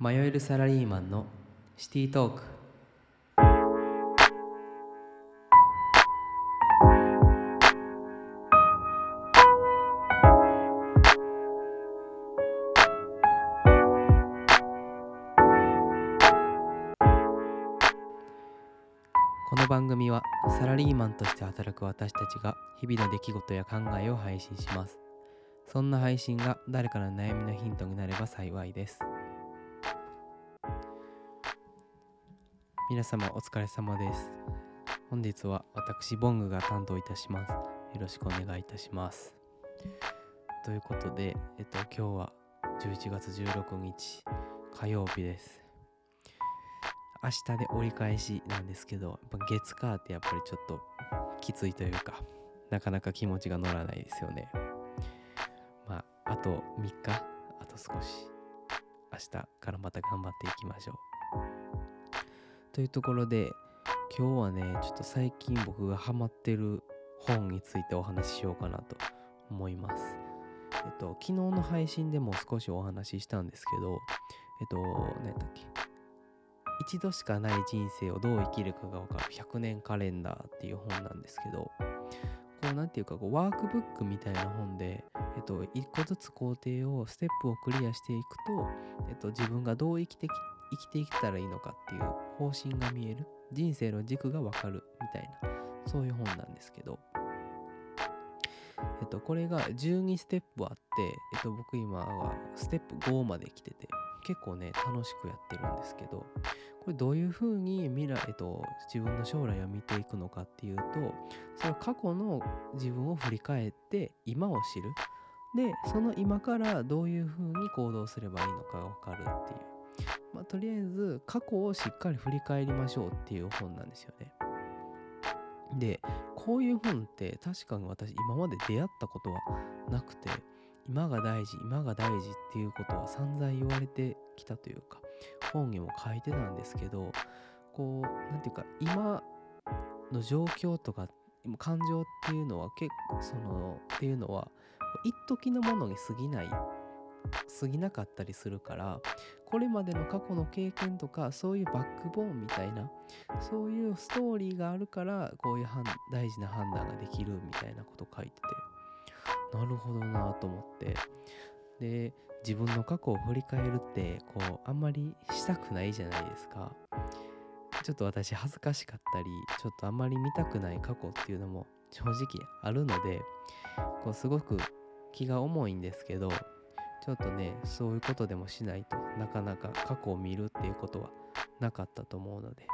迷えるサラリーマンのシティトーク。この番組はサラリーマンとして働く私たちが日々の出来事や考えを配信します。そんな配信が誰かの悩みのヒントになれば幸いです。皆様お疲れ様です。本日は私ボングが担当いたします。よろしくお願いいたします。ということでえっと今日は11月16日火曜日です。明日で折り返しなんですけどやっぱ月火ってやっぱりちょっときついというかなかなか気持ちが乗らないですよね。まああと3日あと少し。明日からまた頑張っていきましょう。というところで今日はねちょっと最近僕がハマってる本についてお話ししようかなと思います。えっと昨日の配信でも少しお話ししたんですけどえっと何だっけ一度しかない人生をどう生きるかが分かる100年カレンダーっていう本なんですけどこうなんていうかこうワークブックみたいな本で、えっと、一個ずつ工程をステップをクリアしていくと、えっと、自分がどう生きてき生きていったらいいのかっていう方針が見える。人生の軸が分かるみたいな。そういう本なんですけど。えっとこれが12ステップあってえっと僕今はステップ5まで来てて結構ね楽しくやってるんですけどこれどういうふうに未来、と、自分の将来を見ていくのかっていうとその過去の自分を振り返って今を知る。でその今からどういうふうに行動すればいいのかが分かるっていう。まあ、とりあえず過去をしっかり振り返りましょうっていう本なんですよね。でこういう本って確かに私今まで出会ったことはなくて今が大事今が大事っていうことは散々言われてきたというか本にも書いてたんですけどこう何て言うか今の状況とか感情っていうのは結構そのっていうのは一時のものに過ぎない過ぎなかったりするからこれまでの過去の経験とかそういうバックボーンみたいなそういうストーリーがあるからこういう大事な判断ができるみたいなこと書いてて。なるほどなと思って。で自分の過去を振り返るってこうあんまりしたくないじゃないですか。ちょっと私恥ずかしかったりちょっとあんまり見たくない過去っていうのも正直あるのでこうすごく気が重いんですけどちょっとねそういうことでもしないとなかなか過去を見るっていうことはなかったと思うので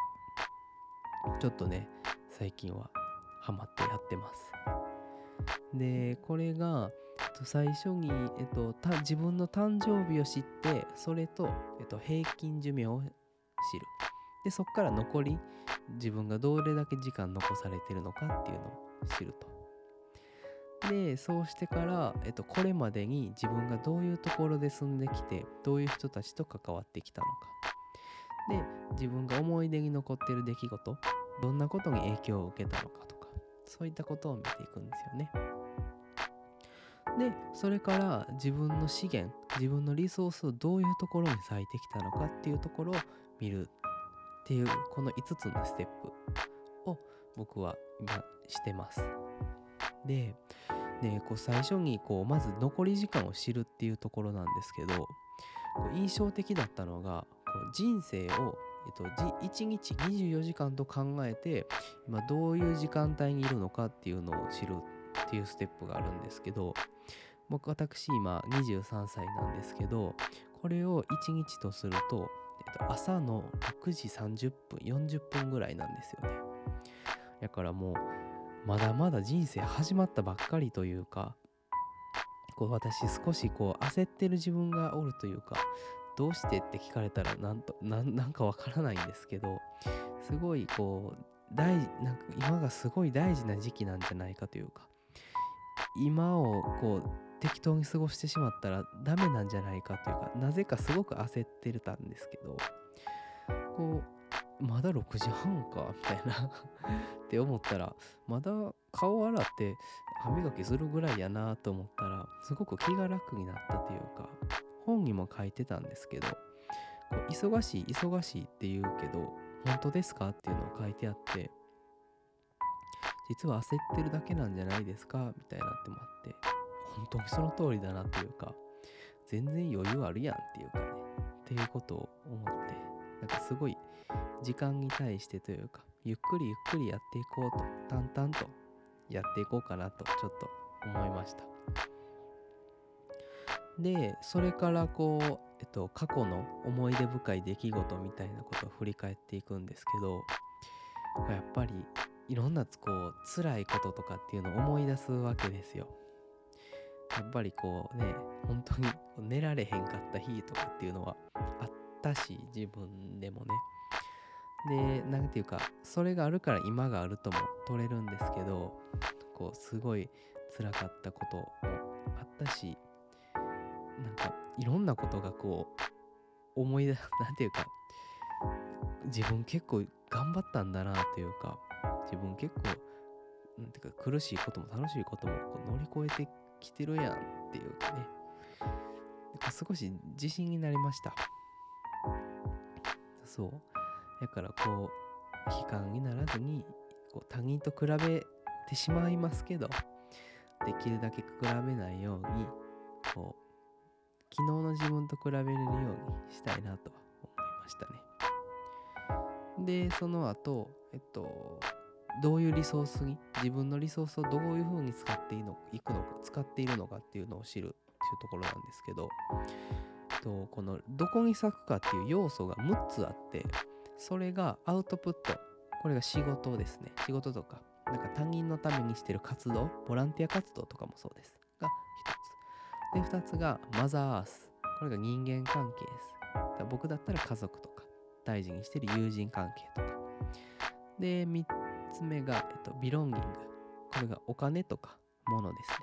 ちょっとね最近はハマってやってます。でこれが最初に、えっと、自分の誕生日を知ってそれと、えっと、平均寿命を知る。でそこから残り自分がどれだけ時間残されてるのかっていうのを知ると。でそうしてから、えっと、これまでに自分がどういうところで住んできてどういう人たちと関わってきたのか。で自分が思い出に残ってる出来事どんなことに影響を受けたのかとかそういったことを見ていくんですよね。でそれから自分の資源自分のリソースをどういうところに割いてきたのかっていうところを見るっていうこの5つのステップを僕は今してます。ででこう最初にこうまず残り時間を知るっていうところなんですけど印象的だったのが人生を、えっと、1日24時間と考えて今どういう時間帯にいるのかっていうのを知るっていうステップがあるんですけど僕私今23歳なんですけどこれを1日とすると、えっと、朝の6時30分40分ぐらいなんですよね。だからもうまだまだ人生始まったばっかりというかこう私少しこう焦ってる自分がおるというかどうしてって聞かれたらなんとなんかわからないんですけどすごいこう大なんか今がすごい大事な時期なんじゃないかというか今をこう適当に過ごしてしまったらダメなんじゃないかというかなぜかすごく焦ってたんですけどこうまだ6時半かみたいな。って思ったらまだ顔洗って歯磨きするぐらいやなと思ったらすごく気が楽になったというか本にも書いてたんですけど忙しい忙しいって言うけど本当ですか？っていうのを書いてあって実は焦ってるだけなんじゃないですか？みたいなってもあって本当にその通りだなっていうか全然余裕あるやんっていうかねっていうことを思ってなんかすごい時間に対してというかゆっくりゆっくりやっていこうと淡々とやっていこうかなとちょっと思いました。でそれからこう、えっと、過去の思い出深い出来事みたいなことを振り返っていくんですけどやっぱりいろんなこう辛いこととかっていうのを思い出すわけですよ。やっぱりこうね本当に寝られへんかった日とかっていうのはあったし自分でもね。で何て言うかそれがあるから今があるとも取れるんですけどこうすごい辛かったこともあったしなんかいろんなことがこう思い出 なんていうか自分結構頑張ったんだなというか自分結構なんていうか苦しいことも楽しいこともこう乗り越えてきてるやんっていうかね。か少し自信になりました。そう。だからこう悲観にならずにこう他人と比べてしまいますけどできるだけ比べないようにこう昨日の自分と比べれるようにしたいなと思いましたね。でその後えっとどういうリソースに自分のリソースをどういうふうに使っていいのいくのか使っているのかっていうのを知るっていうところなんですけどえっとこのどこに咲くかっていう要素が6つあってそれがアウトプット。これが仕事ですね。仕事とかなんか他人のためにしてる活動ボランティア活動とかもそうです。が1つ。で2つがマザーアース。これが人間関係です。だ僕だったら家族とか大事にしてる友人関係とか。で3つ目が、えっと、ビロンギング。これがお金とか物ですね。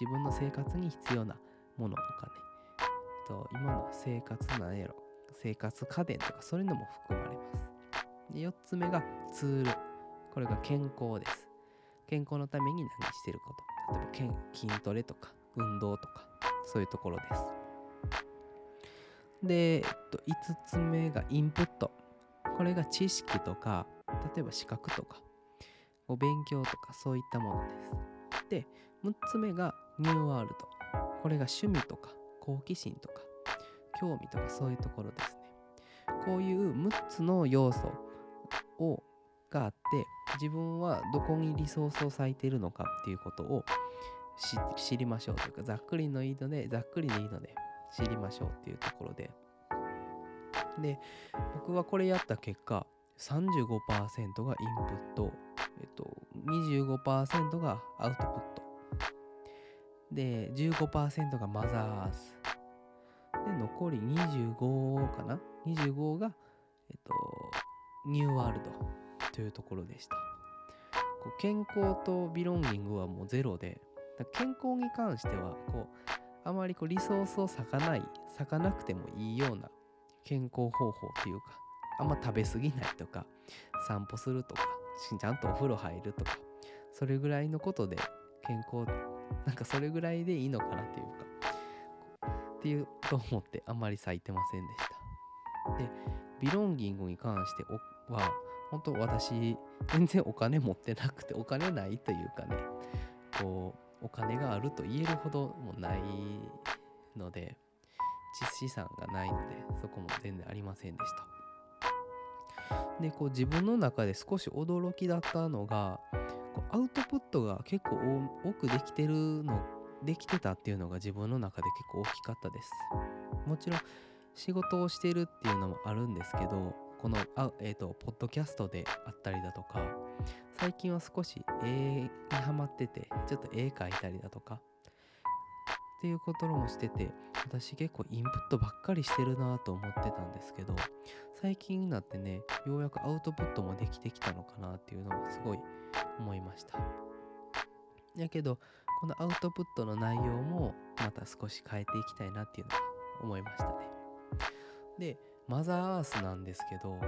自分の生活に必要なものお金、えっと、今の生活なんやろ。生活家電とかそういうのも含まれます。で4つ目がツール。これが健康です。健康のために何してること。例えば筋トレとか運動とかそういうところです。で、えっと、5つ目がインプット。これが知識とか例えば資格とかお勉強とかそういったものです。で6つ目がニューワールド。これが趣味とか好奇心とか興味とかそういうところですね。こういう6つの要素をがあって自分はどこにリソースを割いているのかっていうことを知りましょうというかざっくりのいいのでざっくりでいいので知りましょうっていうところで。で僕はこれやった結果35%がインプット、えっと、25%がアウトプット。で15%がマザーズ。で残り25かな？25が、えっと、ニューワールドというところでした。こう健康とビロンギングはもうゼロで健康に関してはこうあまりこうリソースを割かない割かなくてもいいような健康方法というかあんま食べ過ぎないとか散歩するとかちゃんとお風呂入るとかそれぐらいのことで健康なんかそれぐらいでいいのかなっていうかっていうと思ってあんまり咲いてませんでした。でビロンギングに関しては本当私全然お金持ってなくてお金ないというかねこうお金があると言えるほどもないので資産がないのでそこも全然ありませんでした。でこう自分の中で少し驚きだったのがこうアウトプットが結構多くできてるのできてたっていうのが自分の中で結構大きかったです。もちろん仕事をしてるっていうのもあるんですけどこのあ、えーと、ポッドキャストであったりだとか最近は少し絵にハマっててちょっと絵描いたりだとかっていうこともしてて私結構インプットばっかりしてるなと思ってたんですけど最近になってねようやくアウトプットもできてきたのかなっていうのはすごい思いました。やけどこのアウトプットの内容もまた少し変えていきたいなっていうのは思いましたね。でマザーアースなんですけど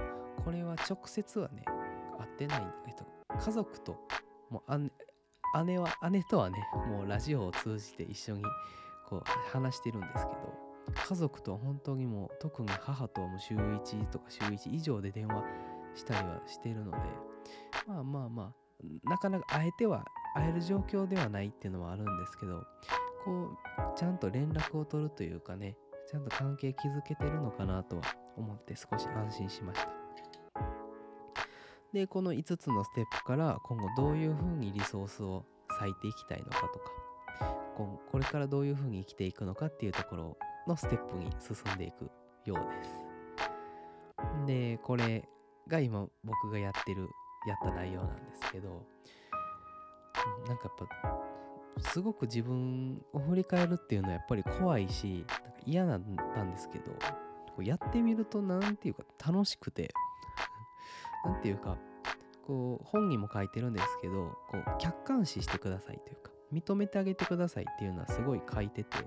これは直接はね会ってない、えっと、家族ともう姉は姉とはねもうラジオを通じて一緒にこう話してるんですけど家族と本当にもう特に母とはもう週1とか週1以上で電話したりはしてるのでまあまあまあなかなか会えては会える状況ではないっていうのはあるんですけどこうちゃんと連絡を取るというかねちゃんと関係築けてるのかなとは思って少し安心しました。でこの5つのステップから今後どういうふうにリソースを割いていきたいのかとかここれからどういうふうに生きていくのかっていうところのステップに進んでいくようです。でこれが今僕がやってるやった内容なんですけどなんかやっぱすごく自分を振り返るっていうのはやっぱり怖いしなんか嫌だったんですけどこうやってみると何ていうか楽しくて 何ていうかこう本にも書いてるんですけどこう客観視してくださいというか認めてあげてくださいっていうのはすごい書いてて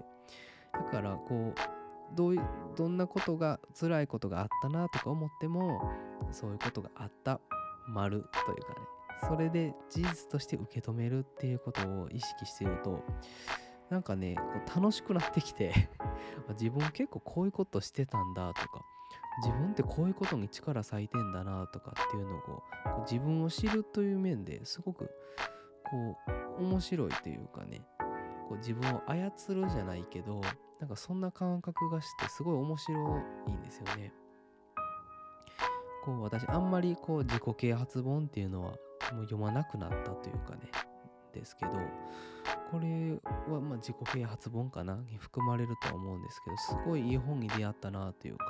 だからこうどういうどんなことが辛いことがあったなとか思ってもそういうことがあった丸というかね。それで事実として受け止めるっていうことを意識してるとなんかね楽しくなってきて 自分結構こういうことしてたんだとか自分ってこういうことに力割いてんだなとかっていうのをこう自分を知るという面ですごくこう面白いというかねこう自分を操るじゃないけどなんかそんな感覚がしてすごい面白いんですよね。こう私あんまりこう自己啓発本っていうのはもう読まなくなったというかねですけどこれはま自己啓発本かなに含まれるとは思うんですけどすごいいい本に出会ったなというか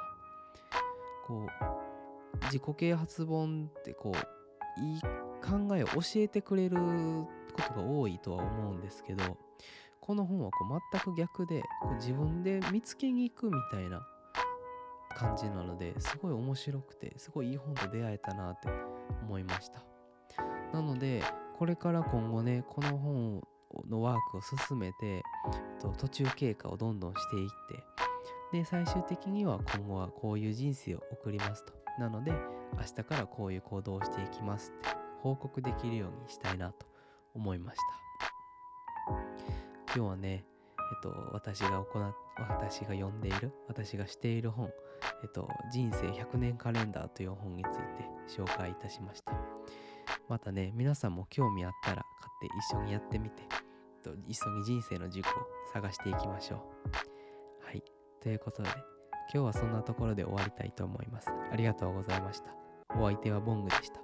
こう自己啓発本ってこういい考えを教えてくれることが多いとは思うんですけどこの本はこう全く逆でこう自分で見つけに行くみたいな感じなのですごい面白くてすごいいい本と出会えたなって思いました。なのでこれから今後ねこの本のワークを進めて途中経過をどんどんしていってで最終的には今後はこういう人生を送りますと。なので明日からこういう行動をしていきますって報告できるようにしたいなと思いました。今日はねえっと私が行っ私が読んでいる私がしている本えっと人生100年カレンダーという本について紹介いたしました。またね皆さんも興味あったら買って一緒にやってみてと一緒に人生の軸を探していきましょう。はい。ということで今日はそんなところで終わりたいと思います。ありがとうございました。お相手はボングでした。